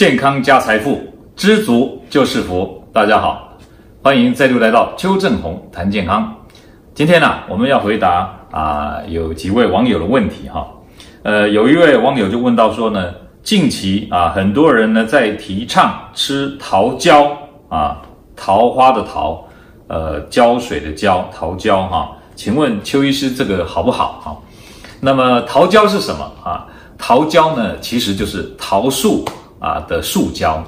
健康加财富，知足就是福。大家好，欢迎再度来到邱正弘谈健康。今天呢、我们要回答啊，有几位网友的问题哈。呃，有一位网友就问到说呢，近期啊，很多人呢在提倡吃桃胶啊，桃花的桃，呃，胶水的胶，桃胶哈。请问邱医师这个好不好哈？那么桃胶是什么啊？桃胶呢，其实就是桃树。啊的树胶，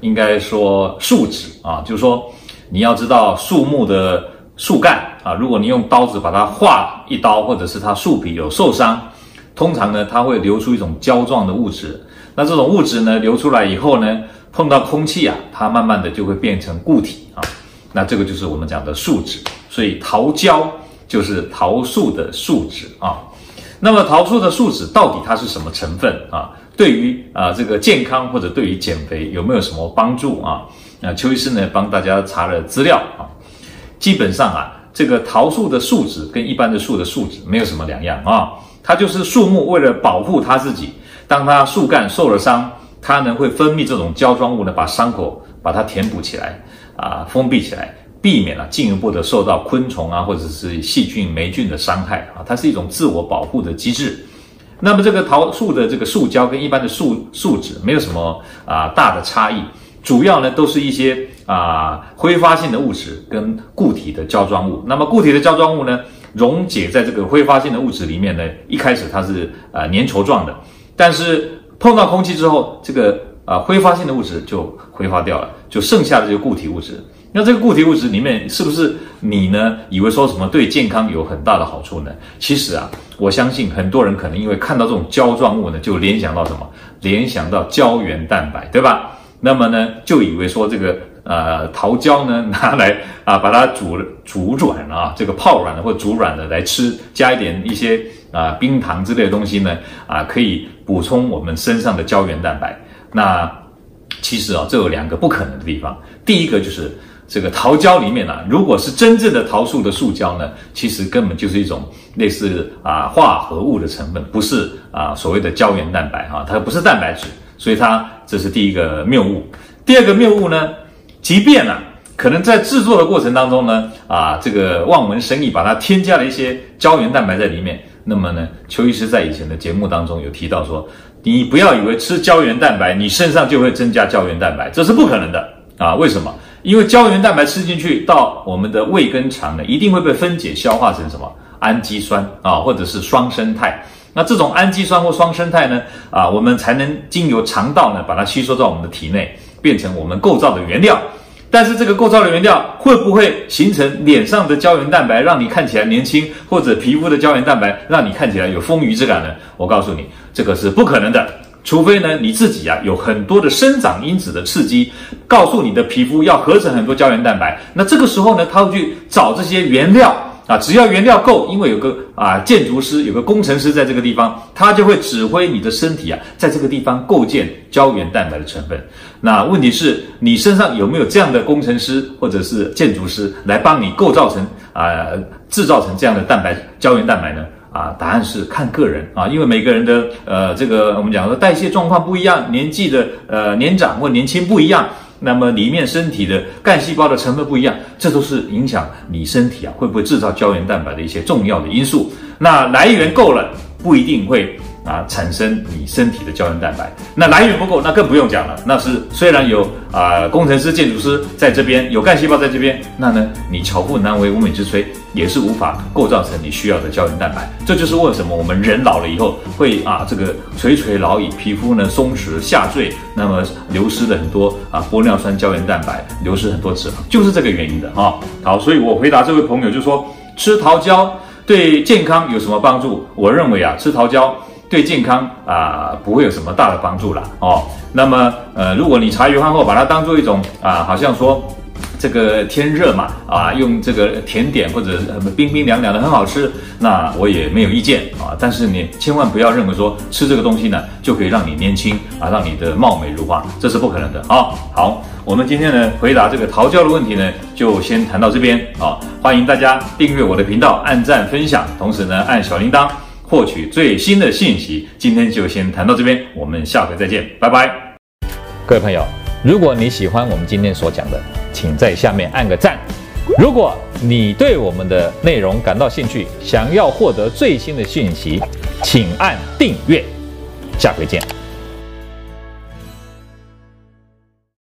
应该说树脂啊，就是说你要知道树木的树干啊，如果你用刀子把它划一刀，或者是它树皮有受伤，通常呢它会流出一种胶状的物质。那这种物质呢流出来以后呢，碰到空气啊，它慢慢的就会变成固体啊。那这个就是我们讲的树脂，所以桃胶就是桃树的树脂啊。那么桃树的树脂到底它是什么成分啊？对于啊这个健康或者对于减肥有没有什么帮助啊？那邱医师呢帮大家查了资料啊，基本上啊这个桃树的树脂跟一般的树的树脂没有什么两样啊，它就是树木为了保护它自己，当它树干受了伤，它呢会分泌这种胶状物呢把伤口把它填补起来啊，封闭起来，避免了进一步的受到昆虫啊或者是细菌霉菌的伤害啊，它是一种自我保护的机制。那么这个桃树的这个树胶跟一般的树树脂没有什么啊大的差异，主要呢都是一些啊挥发性的物质跟固体的胶状物。那么固体的胶状物呢溶解在这个挥发性的物质里面呢，一开始它是啊粘稠状的，但是碰到空气之后，这个啊挥发性的物质就挥发掉了，就剩下的这个固体物质。那这个固体物质里面是不是你呢？以为说什么对健康有很大的好处呢？其实啊，我相信很多人可能因为看到这种胶状物呢，就联想到什么？联想到胶原蛋白，对吧？那么呢，就以为说这个呃桃胶呢拿来啊把它煮煮软啊，这个泡软了或煮软了来吃，加一点一些啊冰糖之类的东西呢啊，可以补充我们身上的胶原蛋白。那其实啊，这有两个不可能的地方。第一个就是。这个桃胶里面呢、如果是真正的桃树的树胶呢，其实根本就是一种类似啊化合物的成分，不是啊所谓的胶原蛋白哈、啊，它不是蛋白质，所以它这是第一个谬误。第二个谬误呢，即便呢、啊、可能在制作的过程当中呢，啊这个望文生义把它添加了一些胶原蛋白在里面，那么呢，邱医师在以前的节目当中有提到说，你不要以为吃胶原蛋白你身上就会增加胶原蛋白，这是不可能的啊，为什么？因为胶原蛋白吃进去到我们的胃跟肠呢，一定会被分解消化成什么氨基酸啊，或者是双生态。那这种氨基酸或双生态呢，啊，我们才能经由肠道呢把它吸收到我们的体内，变成我们构造的原料。但是这个构造的原料会不会形成脸上的胶原蛋白，让你看起来年轻，或者皮肤的胶原蛋白让你看起来有丰腴之感呢？我告诉你，这个是不可能的。除非呢，你自己啊有很多的生长因子的刺激，告诉你的皮肤要合成很多胶原蛋白，那这个时候呢，他会去找这些原料啊，只要原料够，因为有个啊建筑师，有个工程师在这个地方，他就会指挥你的身体啊，在这个地方构建胶原蛋白的成分。那问题是你身上有没有这样的工程师或者是建筑师来帮你构造成啊制造成这样的蛋白胶原蛋白呢？啊，答案是看个人啊，因为每个人的呃，这个我们讲的代谢状况不一样，年纪的呃年长或年轻不一样，那么里面身体的干细胞的成分不一样，这都是影响你身体啊会不会制造胶原蛋白的一些重要的因素。那来源够了，不一定会。啊，产生你身体的胶原蛋白，那来源不够，那更不用讲了。那是虽然有啊、工程师、建筑师在这边，有干细胞在这边，那呢，你巧妇难为无米之炊，也是无法构造成你需要的胶原蛋白。这就是为什么我们人老了以后会啊，这个垂垂老矣，皮肤呢松弛下坠，那么流失了很多啊玻尿酸胶原蛋白，流失很多脂肪，就是这个原因的啊。好，所以我回答这位朋友就说，吃桃胶对健康有什么帮助？我认为啊，吃桃胶。对健康啊、不会有什么大的帮助啦。哦。那么呃，如果你茶余饭后把它当做一种啊、好像说这个天热嘛啊，用这个甜点或者冰冰凉凉的很好吃，那我也没有意见啊。但是你千万不要认为说吃这个东西呢就可以让你年轻啊，让你的貌美如花，这是不可能的啊。好，我们今天呢回答这个桃胶的问题呢，就先谈到这边啊。欢迎大家订阅我的频道，按赞分享，同时呢按小铃铛。获取最新的信息，今天就先谈到这边，我们下回再见，拜拜。各位朋友，如果你喜欢我们今天所讲的，请在下面按个赞。如果你对我们的内容感到兴趣，想要获得最新的讯息，请按订阅。下回见。